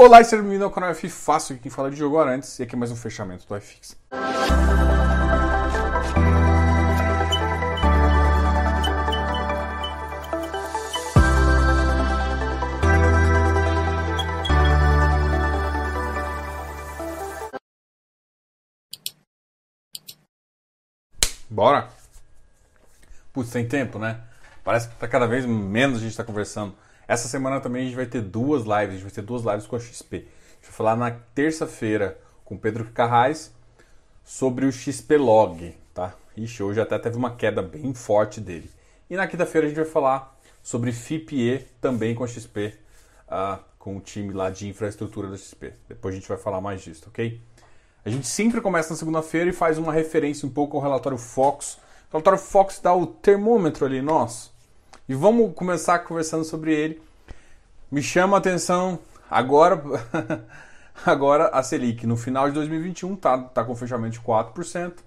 Olá e seja bem-vindo ao canal F Fácil, aqui quem fala de jogo antes e aqui é mais um fechamento do iFix. Bora? Putz, tem tempo, né? Parece que tá cada vez menos a gente está conversando. Essa semana também a gente vai ter duas lives, a gente vai ter duas lives com a XP. A gente vai falar na terça-feira com o Pedro Carrais sobre o XP Log, tá? Ixi, hoje até teve uma queda bem forte dele. E na quinta-feira a gente vai falar sobre FIPE também com a XP, uh, ah, com o time lá de infraestrutura da XP. Depois a gente vai falar mais disso, ok? A gente sempre começa na segunda-feira e faz uma referência um pouco ao relatório Fox. O relatório Fox dá o termômetro ali nosso e vamos começar conversando sobre ele. Me chama a atenção agora, agora a Selic no final de 2021 tá, tá com fechamento de 4%,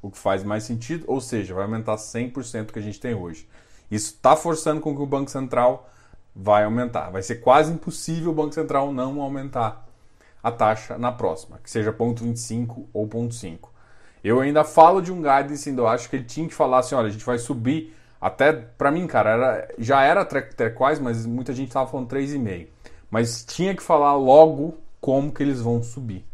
o que faz mais sentido, ou seja, vai aumentar 100% que a gente tem hoje. Isso está forçando com que o Banco Central vai aumentar. Vai ser quase impossível o Banco Central não aumentar a taxa na próxima, que seja 0,25 ou 0,5. Eu ainda falo de um guidance, ainda acho que ele tinha que falar assim, olha, a gente vai subir até para mim, cara, era, já era trequais, mas muita gente tava falando 3,5. Mas tinha que falar logo como que eles vão subir.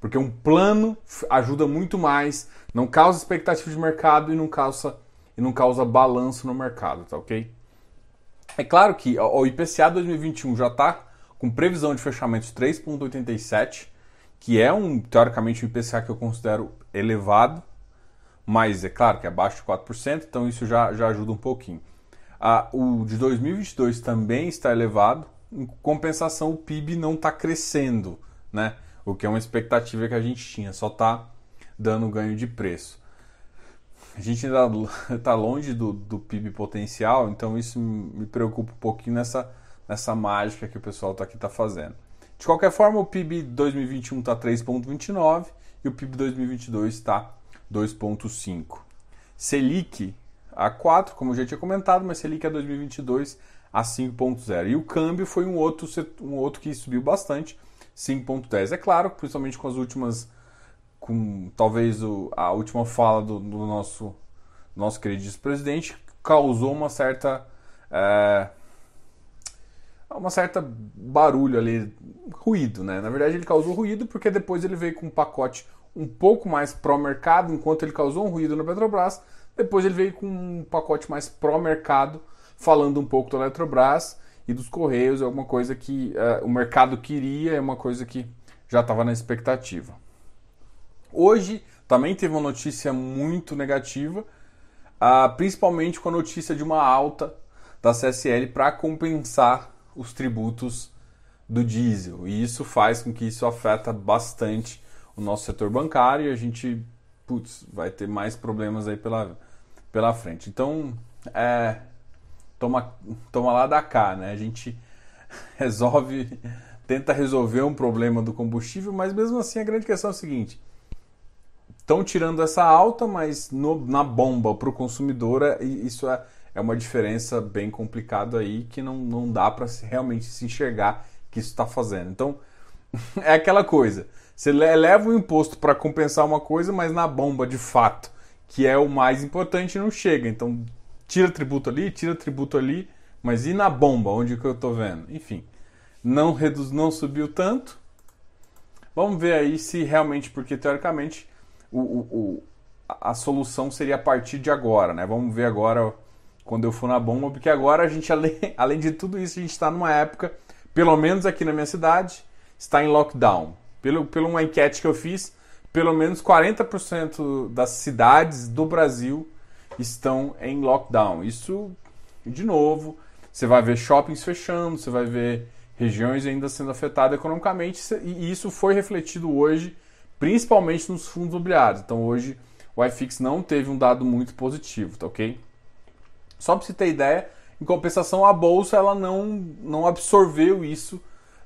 Porque um plano ajuda muito mais, não causa expectativa de mercado e não causa, e não causa balanço no mercado, tá ok? É claro que o IPCA 2021 já está com previsão de fechamento de 3,87, que é um, teoricamente, um IPCA que eu considero elevado, mas é claro que é abaixo de 4%, então isso já, já ajuda um pouquinho. Ah, o de 2022 também está elevado, em compensação o PIB não está crescendo, né? o que é uma expectativa que a gente tinha, só está dando ganho de preço. A gente ainda está longe do, do PIB potencial, então isso me preocupa um pouquinho nessa, nessa mágica que o pessoal tá aqui está fazendo. De qualquer forma, o PIB 2021 está 3,29 e o PIB 2022 está 2,5. Selic a 4, como eu já tinha comentado, mas Selic a 2022 a 5,0. E o câmbio foi um outro, um outro que subiu bastante, 5,10. É claro, principalmente com as últimas, com talvez o, a última fala do, do nosso, nosso querido presidente, causou uma certa. É, uma certa barulho ali, ruído, né? Na verdade ele causou ruído porque depois ele veio com um pacote um pouco mais pró-mercado, enquanto ele causou um ruído na Petrobras. Depois ele veio com um pacote mais pró-mercado, falando um pouco da Eletrobras e dos Correios, é uma coisa que uh, o mercado queria, é uma coisa que já estava na expectativa. Hoje também teve uma notícia muito negativa, uh, principalmente com a notícia de uma alta da CSL para compensar os tributos do diesel. E isso faz com que isso afeta bastante o nosso setor bancário e a gente putz, vai ter mais problemas aí pela, pela frente. Então, é, toma, toma lá da cá, né? A gente resolve, tenta resolver um problema do combustível, mas mesmo assim a grande questão é a seguinte: estão tirando essa alta, mas no, na bomba para o consumidor, é, isso é, é uma diferença bem complicada aí que não, não dá para realmente se enxergar que isso está fazendo. Então, é aquela coisa. Você eleva o imposto para compensar uma coisa, mas na bomba de fato, que é o mais importante, não chega. Então, tira tributo ali, tira tributo ali, mas e na bomba, onde que eu estou vendo? Enfim, não reduz, não subiu tanto. Vamos ver aí se realmente, porque teoricamente o, o, o, a solução seria a partir de agora, né? Vamos ver agora quando eu for na bomba, porque agora a gente, além, além de tudo isso, a gente está numa época, pelo menos aqui na minha cidade, está em lockdown. Pelo, pelo uma enquete que eu fiz, pelo menos 40% das cidades do Brasil estão em lockdown. Isso, de novo, você vai ver shoppings fechando, você vai ver regiões ainda sendo afetadas economicamente, e isso foi refletido hoje, principalmente nos fundos imobiliários. Então hoje o iFix não teve um dado muito positivo, tá ok? Só para você ter ideia, em compensação a bolsa ela não, não absorveu isso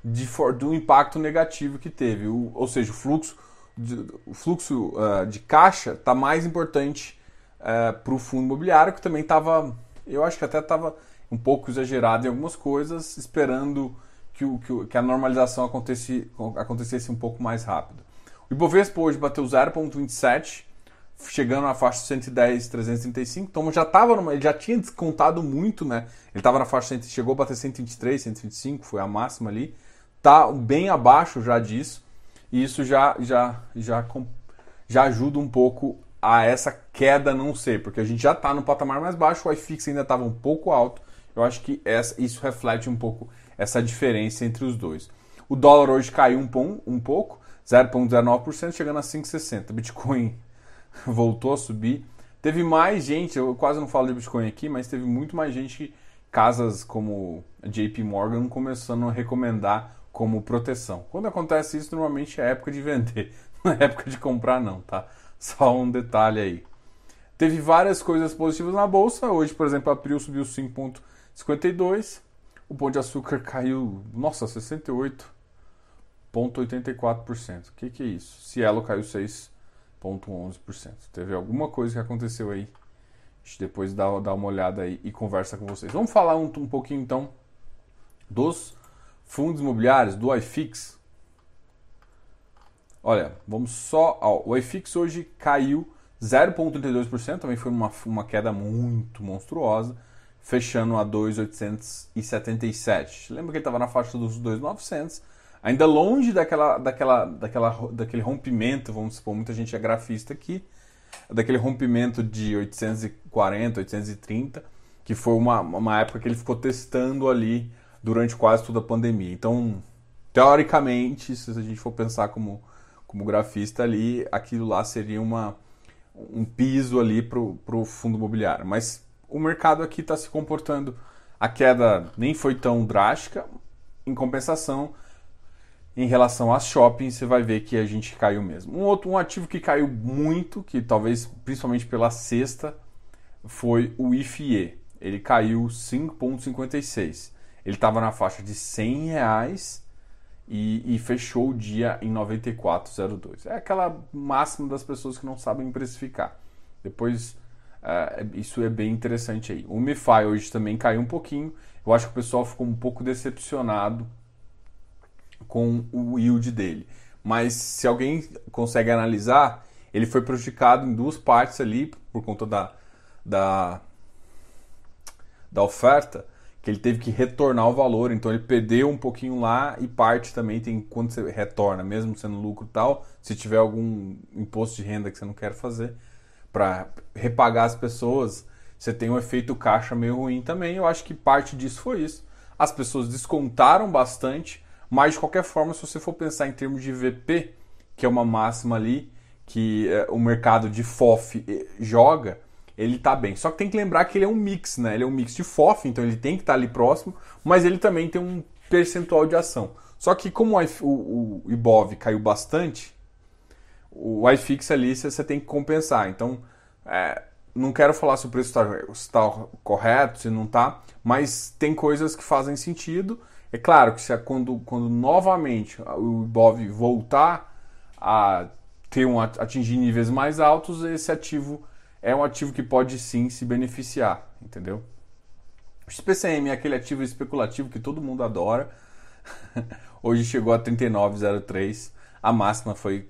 de, do impacto negativo que teve. O, ou seja, o fluxo de, o fluxo uh, de caixa está mais importante uh, eh, para o fundo imobiliário, que também estava, eu acho que até estava um pouco exagerado em algumas coisas, esperando que, que, que a normalização acontecesse, acontecesse um pouco mais rápido. O Ibovespa hoje bateu 0,27, chegando na faixa 110, 335. Então já tava numa, ele já tinha descontado muito, né? Ele estava na faixa, chegou a bater 123, 125, foi a máxima ali. Tá bem abaixo já disso. E isso já, já, já, já ajuda um pouco a essa queda não ser, porque a gente já está no patamar mais baixo, o iFix ainda estava um pouco alto. Eu acho que essa, isso reflete um pouco essa diferença entre os dois. O dólar hoje caiu um, um pouco, 0,19%, chegando a 5,60. Bitcoin voltou a subir. Teve mais gente, eu quase não falo de Bitcoin aqui, mas teve muito mais gente, casas como JP Morgan começando a recomendar como proteção. Quando acontece isso, normalmente é época de vender, não é época de comprar não, tá? Só um detalhe aí. Teve várias coisas positivas na bolsa. Hoje, por exemplo, a April subiu 5,52. O pão de açúcar caiu, nossa, 68,84%. O que, que é isso? Cielo caiu 6,11%. Teve alguma coisa que aconteceu aí. Depois dá, dá uma olhada aí e conversa com vocês. Vamos falar um, um pouquinho então dos fundos imobiliários, do iFix. Olha, vamos só. Ó, o iFix hoje caiu 0,32%, também foi uma, uma queda muito monstruosa, fechando a 2,877. Lembra que ele estava na faixa dos 2,900, ainda longe daquela, daquela, daquela, daquele rompimento, vamos supor, muita gente é grafista aqui, daquele rompimento de 840, 830, que foi uma, uma época que ele ficou testando ali durante quase toda a pandemia. Então, teoricamente, se a gente for pensar como como grafista ali, aquilo lá seria uma, um piso ali para o fundo imobiliário. Mas o mercado aqui está se comportando, a queda nem foi tão drástica, em compensação, em relação às shoppings, você vai ver que a gente caiu mesmo. Um outro um ativo que caiu muito, que talvez principalmente pela sexta, foi o IFIE. Ele caiu 5,56. Ele estava na faixa de 100 reais e, e, fechou o dia em 94,02. É aquela máxima das pessoas que não sabem precificar. Depois, uh, isso é bem interessante aí. O MiFi hoje também caiu um pouquinho. Eu acho que o pessoal ficou um pouco decepcionado com o yield dele. Mas se alguém consegue analisar, ele foi prejudicado em duas partes ali por conta da, da, da oferta que ele teve que retornar o valor, então ele perdeu um pouquinho lá e parte também tem quando você retorna, mesmo sendo lucro tal, se tiver algum imposto de renda que você não quer fazer para repagar as pessoas, você tem um efeito caixa meio ruim também. Eu acho que parte disso foi isso. As pessoas descontaram bastante, mas de qualquer forma, se você for pensar em termos de VP, que é uma máxima ali que é, o mercado de FOF eh, joga, ele tá bem. Só que tem que lembrar que ele é um mix, né? Ele é um mix de FOF, então ele tem que estar tá ali próximo, mas ele também tem um percentual de ação. Só que como o, IBOV caiu bastante, o iFix ali você tem que compensar. Então, é, não quero falar se o preço está tá correto, se não está, mas tem coisas que fazem sentido. É claro que se, quando, quando novamente o IBOV voltar a ter um, atingir níveis mais altos, esse ativo é um ativo que pode sim se beneficiar, entendeu? O XPCM é aquele ativo especulativo que todo mundo adora. Hoje chegou a 39,03. A máxima foi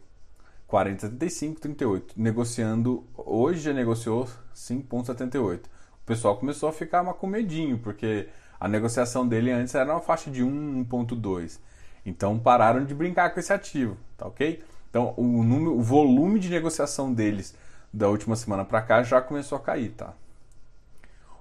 40,75, 38. Negociando, hoje já negociou 5,78. O pessoal começou a ficar com medinho, porque a negociação dele antes era uma faixa de 1, 1,2. Então pararam de brincar com esse ativo, tá ok? Então o, número, o volume de negociação deles da última semana para cá já começou a cair, tá?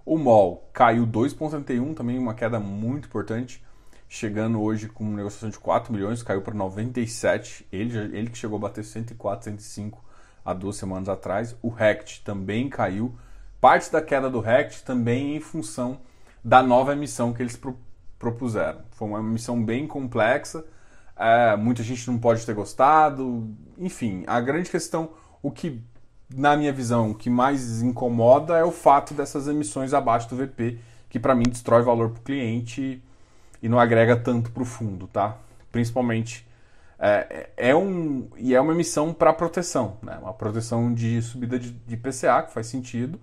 O MOL caiu 2,31, também uma queda muito importante, chegando hoje com uma negociação de 4 milhões, caiu para 97, ele, ele que chegou a bater 104, 105 há duas semanas atrás. O RECT também caiu, parte da queda do RECT também em função da nova emissão que eles pro, propuseram. Foi uma emissão bem complexa, é, muita gente não pode ter gostado, enfim, a grande questão, o que na minha visão, o que mais incomoda é o fato dessas emissões abaixo do VP, que para mim destrói valor para o cliente e não agrega tanto para o fundo, tá? Principalmente é, é, um e é uma emissão para proteção, né? Uma proteção de subida de, de PCA que faz sentido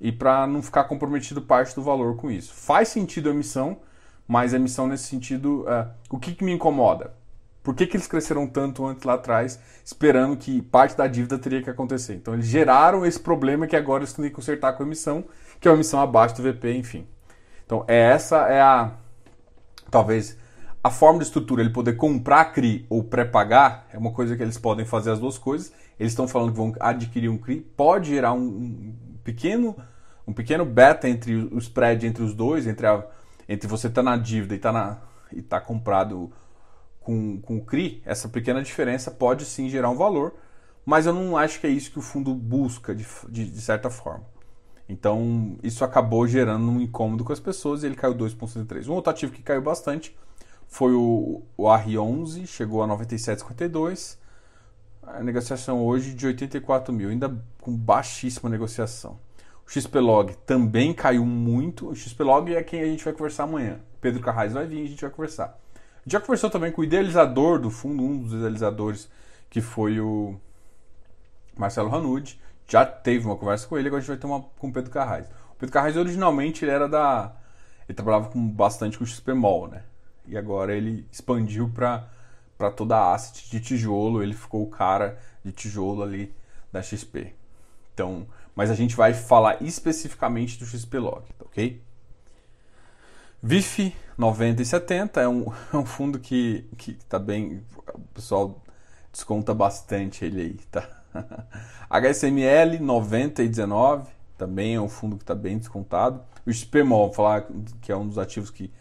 e para não ficar comprometido parte do valor com isso. Faz sentido a emissão, mas a emissão nesse sentido, uh, o que, que me incomoda? Por que, que eles cresceram tanto antes lá atrás, esperando que parte da dívida teria que acontecer? Então eles geraram esse problema que agora eles têm que consertar com a emissão, que é uma emissão abaixo do VP, enfim. Então é essa é a talvez a forma de estrutura, ele poder comprar CRI ou pré-pagar, é uma coisa que eles podem fazer as duas coisas. Eles estão falando que vão adquirir um CRI, pode gerar um, um pequeno um pequeno beta entre o spread entre os dois, entre, a, entre você estar tá na dívida e tá, estar tá comprado com, com o CRI, essa pequena diferença pode sim gerar um valor, mas eu não acho que é isso que o fundo busca de, de, de certa forma. Então, isso acabou gerando um incômodo com as pessoas e ele caiu 2,63. Um outro ativo que caiu bastante foi o, o R11, chegou a 97,52. A negociação hoje de 84 mil, ainda com baixíssima negociação. O XPlog também caiu muito. O XPlog é quem a gente vai conversar amanhã. Pedro Carrais vai vir e a gente vai conversar já conversou também com o idealizador do fundo, um dos idealizadores, que foi o Marcelo Ranucci. Já teve uma conversa com ele, agora a gente vai ter uma com o Pedro Carrais. O Pedro Carrais originalmente ele era da. Ele trabalhava com, bastante com o XPMOL, né? E agora ele expandiu para toda a asset de tijolo, ele ficou o cara de tijolo ali da XP. Então, mas a gente vai falar especificamente do XPlog, tá ok? VIF 90 e 70 é um, é um fundo que, que tá bem. O pessoal desconta bastante ele aí, tá? HSML 90 e 19 também é um fundo que está bem descontado. O XPMOL, falar que é um dos ativos que,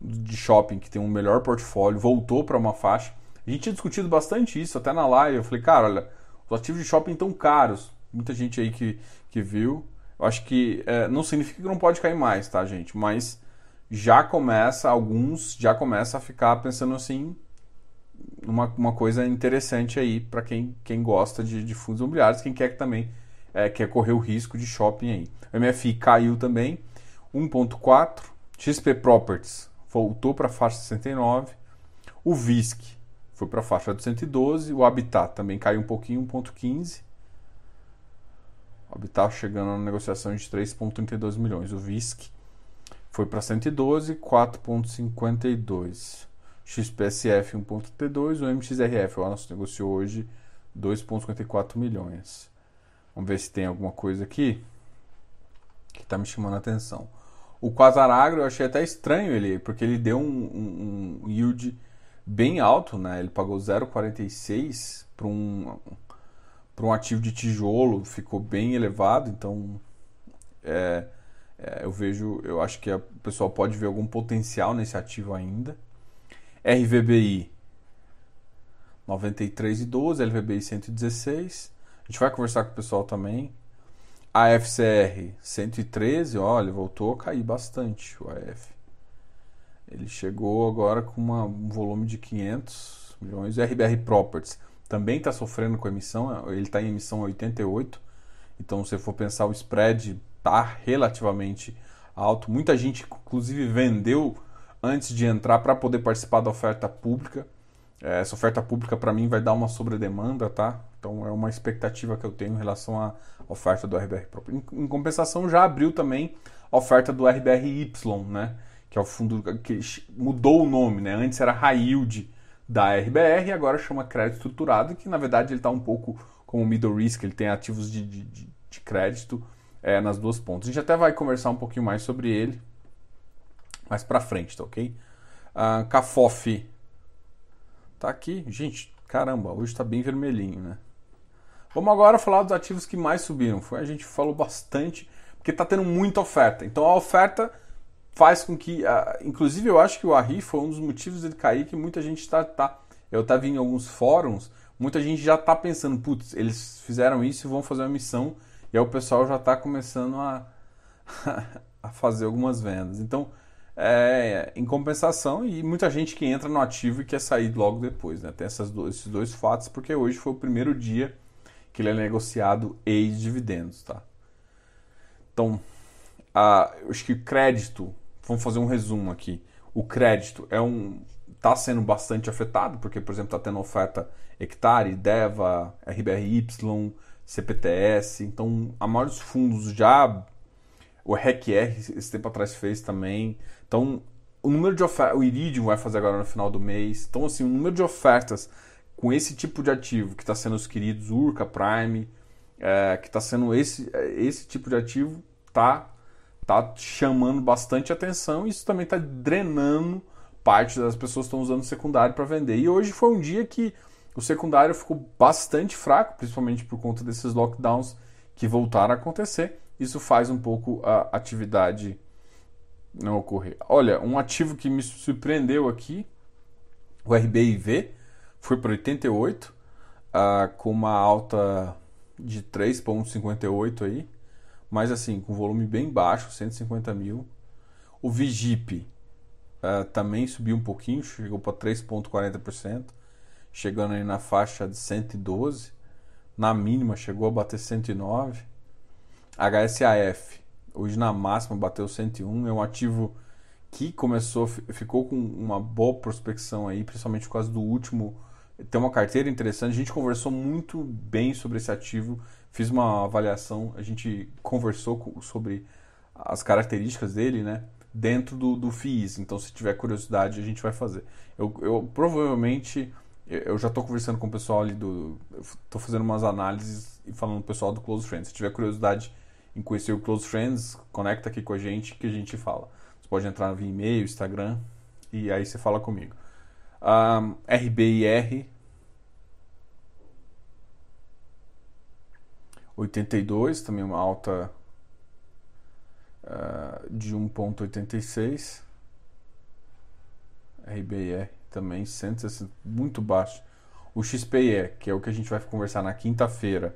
de shopping que tem um melhor portfólio, voltou para uma faixa. A gente tinha discutido bastante isso até na live. Eu falei, cara, olha, os ativos de shopping estão caros. Muita gente aí que, que viu. Eu acho que é, não significa que não pode cair mais, tá, gente? Mas já começa, alguns já começa a ficar pensando assim, uma, uma coisa interessante aí para quem, quem gosta de, de, fundos imobiliários, quem quer também é, quer correr o risco de shopping aí. O MFI caiu também, 1.4, XP Properties voltou para a faixa 69, o VISC foi para a faixa de 112, o Habitat também caiu um pouquinho, 1.15, o Habitat chegando na negociação de 3.32 milhões, o VISC foi para 112, 4,52. XPSF 1,32, o MXRF, o nosso negociou hoje 2,54 milhões. Vamos ver se tem alguma coisa aqui que está me chamando a atenção. O Quasaragro eu achei até estranho ele, porque ele deu um, um, um yield bem alto, né? Ele pagou 0,46 para um, para um ativo de tijolo, ficou bem elevado, então é, eu vejo, eu acho que o pessoal pode ver algum potencial nesse ativo ainda. RVBI 93,12, LVBI 116. A gente vai conversar com o pessoal também. AFCR 113, olha, voltou a cair bastante o AF. Ele chegou agora com uma, um volume de 500 milhões. RBR Properties também está sofrendo com emissão, ele está em emissão 88. Então, se for pensar o spread está relativamente alto. Muita gente, inclusive, vendeu antes de entrar para poder participar da oferta pública. É, essa oferta pública, para mim, vai dar uma sobredemanda, tá? Então, é uma expectativa que eu tenho em relação à oferta do RBR próprio. Em, compensação, já abriu também a oferta do RBRY, né? Que é o fundo que mudou o nome, né? Antes era High Yield da RBR, agora chama crédito estruturado, que na verdade ele está um pouco como middle risk, ele tem ativos de, de, de crédito é, nas duas pontas. A gente até vai conversar um pouquinho mais sobre ele mais para frente, tá ok? Cafof tá aqui. Gente, caramba, hoje está bem vermelhinho, né? Vamos agora falar dos ativos que mais subiram. Foi, a gente falou bastante, porque está tendo muita oferta. Então a oferta faz com que, uh, inclusive eu acho que o Arri foi um dos motivos dele cair, que muita gente está, tá, eu estava em alguns fóruns, muita gente já está pensando, putz, eles fizeram isso e vão fazer uma missão e aí o pessoal já está começando a, a fazer algumas vendas. Então, é, em compensação, e muita gente que entra no ativo e quer sair logo depois. Né? Tem essas dois, esses dois fatos, porque hoje foi o primeiro dia que ele é negociado ex-dividendos. Tá? Então, a, eu acho que crédito, vamos fazer um resumo aqui. O crédito é um está sendo bastante afetado, porque, por exemplo, está tendo oferta Hectare, Deva, RBRY, CPTS. Então, a maioria dos fundos já. O RECR esse tempo atrás fez também. Então, o número de ofertas, o Iridium vai fazer agora no final do mês. Então, assim, o número de ofertas com esse tipo de ativo que está sendo os queridos Urca, Prime, é, que está sendo esse, esse tipo de ativo, tá, tá chamando bastante atenção. E isso também está drenando parte das pessoas que estão usando secundário para vender. E hoje foi um dia que o secundário ficou bastante fraco, principalmente por conta desses lockdowns que voltaram a acontecer. Isso faz um pouco a atividade não ocorrer. Olha, um ativo que me surpreendeu aqui, o RBIV, foi para 88, uh, com uma alta de 3,58 aí, mas assim, com volume bem baixo, 150 mil. O Vigip uh, também subiu um pouquinho, chegou para 3,40%, chegando aí na faixa de 112. Na mínima chegou a bater 109. HSAF Hoje na máxima bateu 101, é um ativo que começou, ficou com uma boa prospecção aí, principalmente por causa do último. Tem uma carteira interessante, a gente conversou muito bem sobre esse ativo, fiz uma avaliação, a gente conversou sobre as características dele, né? Dentro do, do FIIs, então se tiver curiosidade a gente vai fazer. Eu, eu provavelmente, eu já estou conversando com o pessoal ali do. Estou fazendo umas análises e falando com o pessoal do Close Friends. Se tiver curiosidade em conhecer o Close Friends, conecta aqui com a gente que a gente fala. Você pode entrar via e-mail, Instagram e aí você fala comigo. Um, RBIR 82, também uma alta uh, de 1,86. RBIR também 160, muito baixo. O XPE, que é o que a gente vai conversar na quinta-feira,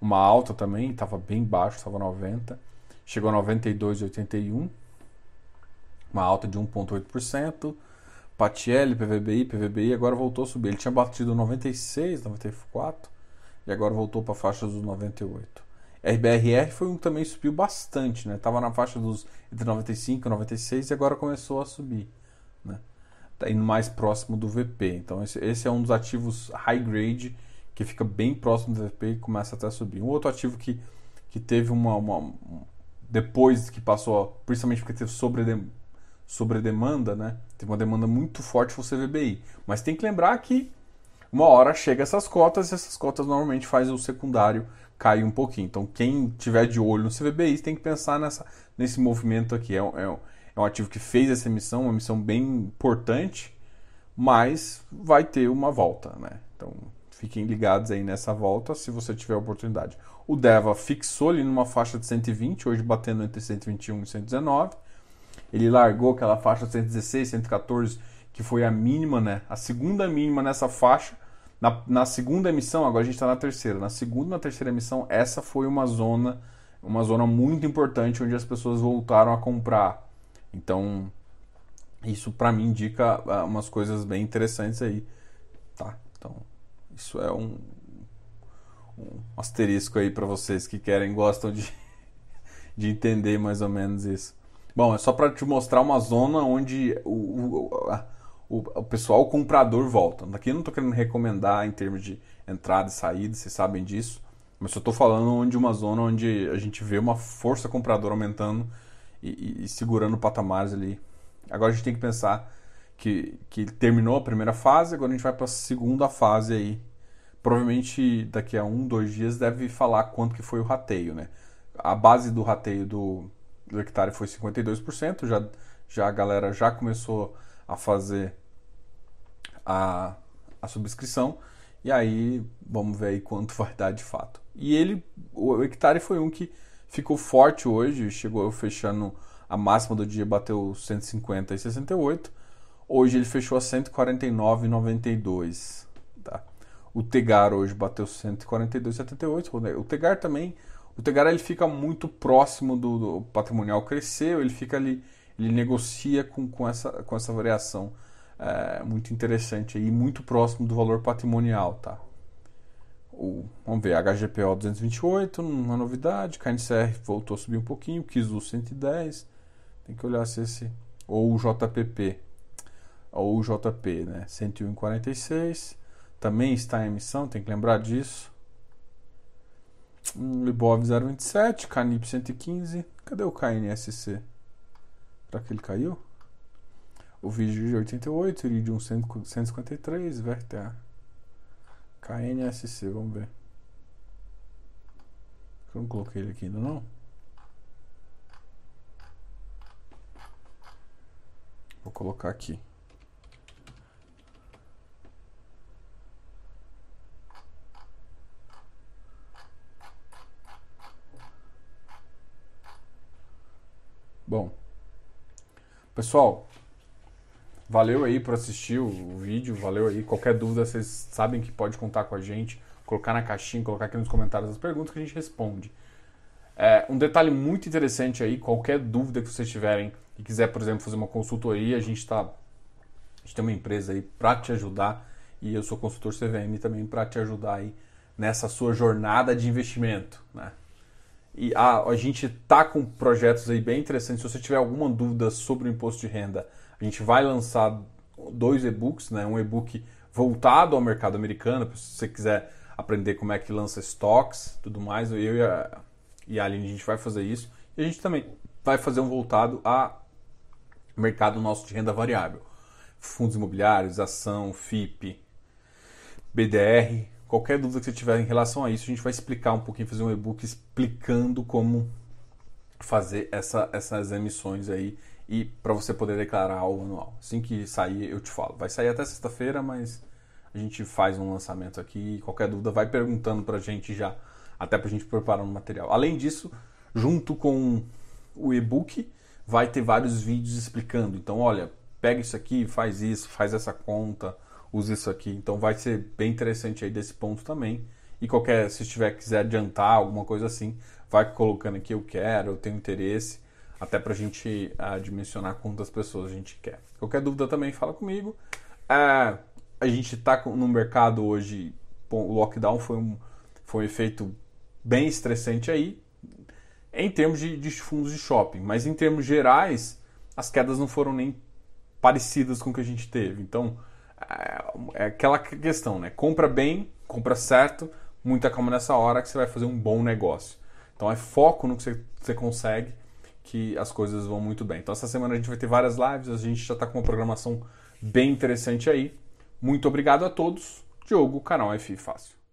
uma alta também, estava bem baixo, estava 90, chegou a 92,81, uma alta de 1,8%. Patielli, PVBI, PVBI agora voltou a subir. Ele tinha batido 96, 94 e agora voltou para a faixa dos 98. RBRR foi um que também subiu bastante, né? Tava na faixa dos entre 95 e 96 e agora começou a subir? Tá indo mais próximo do VP. Então esse, esse é um dos ativos high grade que fica bem próximo do VP e começa até a subir. Um outro ativo que, que teve uma, uma depois que passou, principalmente porque teve sobre, sobre demanda, né? Teve uma demanda muito forte foi o CVBI. Mas tem que lembrar que uma hora chega essas cotas e essas cotas normalmente faz o secundário cair um pouquinho. Então quem tiver de olho no CVBI tem que pensar nessa, nesse movimento aqui. É é, é um ativo que fez essa emissão, uma emissão bem importante, mas vai ter uma volta, né? Então Fiquem ligados aí nessa volta se você tiver oportunidade. O Deva fixou ali numa faixa de 120, hoje batendo entre 121 e 119. Ele largou aquela faixa de 116, 114, que foi a mínima, né? A segunda mínima nessa faixa. Na, na segunda emissão, agora a gente está na terceira. Na segunda e na terceira emissão, essa foi uma zona, uma zona muito importante onde as pessoas voltaram a comprar. Então, isso para mim indica uh, umas coisas bem interessantes aí, tá? Então, isso é um, um asterisco aí para vocês que querem, gostam de, de entender mais ou menos isso. Bom, é só para te mostrar uma zona onde o, o, o, o pessoal, o comprador volta. Daqui eu não estou querendo recomendar em termos de entrada e saída, vocês sabem disso. Mas eu estou falando onde uma zona onde a gente vê uma força compradora aumentando e, e, segurando patamares ali. Agora a gente tem que pensar que, que terminou a primeira fase, agora a gente vai para a segunda fase aí. Provavelmente daqui a um, dois dias deve falar quanto que foi o rateio, né? A base do rateio do, do hectare foi 52%, já, já a galera já começou a fazer a, a subscrição, e aí vamos ver aí quanto vai dar de fato. E ele, o hectare foi um que ficou forte hoje, chegou fechando a máxima do dia, bateu 150 e 68, Hoje ele fechou a 149,92. Tá? O Tegar hoje bateu 142,78. O Tegar também, o Tegar ele fica muito próximo do, do, patrimonial cresceu, ele fica ali, ele negocia com, com, essa, com essa variação é, muito interessante e muito próximo do valor patrimonial, tá? O, vamos ver, HGPO 228, uma novidade, KNCR voltou a subir um pouquinho, Kizu 110, tem que olhar se esse ou o JPP ou JP, né? 101,46. Também está em emissão, tem que lembrar disso. Libov 027, Canip 115. Cadê o KNSC? Será que ele caiu? o vídeo de 88, Iridium 153, VRTA. KNSC, vamos ver. Eu não coloquei ele aqui ainda não. Vou colocar aqui. Bom, pessoal, valeu aí por assistir o vídeo, valeu aí. Qualquer dúvida, vocês sabem que pode contar com a gente, colocar na caixinha, colocar aqui nos comentários as perguntas que a gente responde. É, um detalhe muito interessante aí, qualquer dúvida que vocês tiverem e quiser, por exemplo, fazer uma consultoria, a gente está, a gente tem uma empresa aí para te ajudar e eu sou consultor CVM também para te ajudar aí nessa sua jornada de investimento, né? E a, a gente tá com projetos aí bem interessantes. Se você tiver alguma dúvida sobre o imposto de renda, a gente vai lançar dois e-books, né? Um e-book voltado ao mercado americano, se você quiser aprender como é que lança estoques, tudo mais. Eu e a, e a Aline, a gente vai fazer isso. E a gente também vai fazer um voltado a mercado nosso de renda variável. Fundos imobiliários, ação, FIP, BDR, Qualquer dúvida que você tiver em relação a isso, a gente vai explicar um pouquinho, fazer um e-book explicando como fazer essa, essas emissões aí e para você poder declarar o anual. Assim que sair, eu te falo. Vai sair até sexta-feira, mas a gente faz um lançamento aqui. Qualquer dúvida, vai perguntando para a gente já, até para a gente preparar um material. Além disso, junto com o e-book, vai ter vários vídeos explicando. Então, olha, pega isso aqui, faz isso, faz essa conta use isso aqui. Então vai ser bem interessante aí desse ponto também. E qualquer, se tiver quiser adiantar alguma coisa assim, vai colocando aqui eu quero, eu tenho interesse, até para a gente uh, dimensionar quantas pessoas a gente quer. Qualquer dúvida também fala comigo. Uh, a gente está no mercado hoje, bom, o lockdown foi um, foi um efeito bem estressante aí, em termos de, de fundos de shopping, mas em termos gerais, as quedas não foram nem parecidas com o que a gente teve. Então, é, é aquela questão, né? Compra bem, compra certo, muita calma nessa hora que você vai fazer um bom negócio. Então é foco no que você, você consegue que as coisas vão muito bem. Então essa semana a gente vai ter várias lives, a gente já está com uma programação bem interessante aí. Muito obrigado a todos. Diogo, canal F Fácil.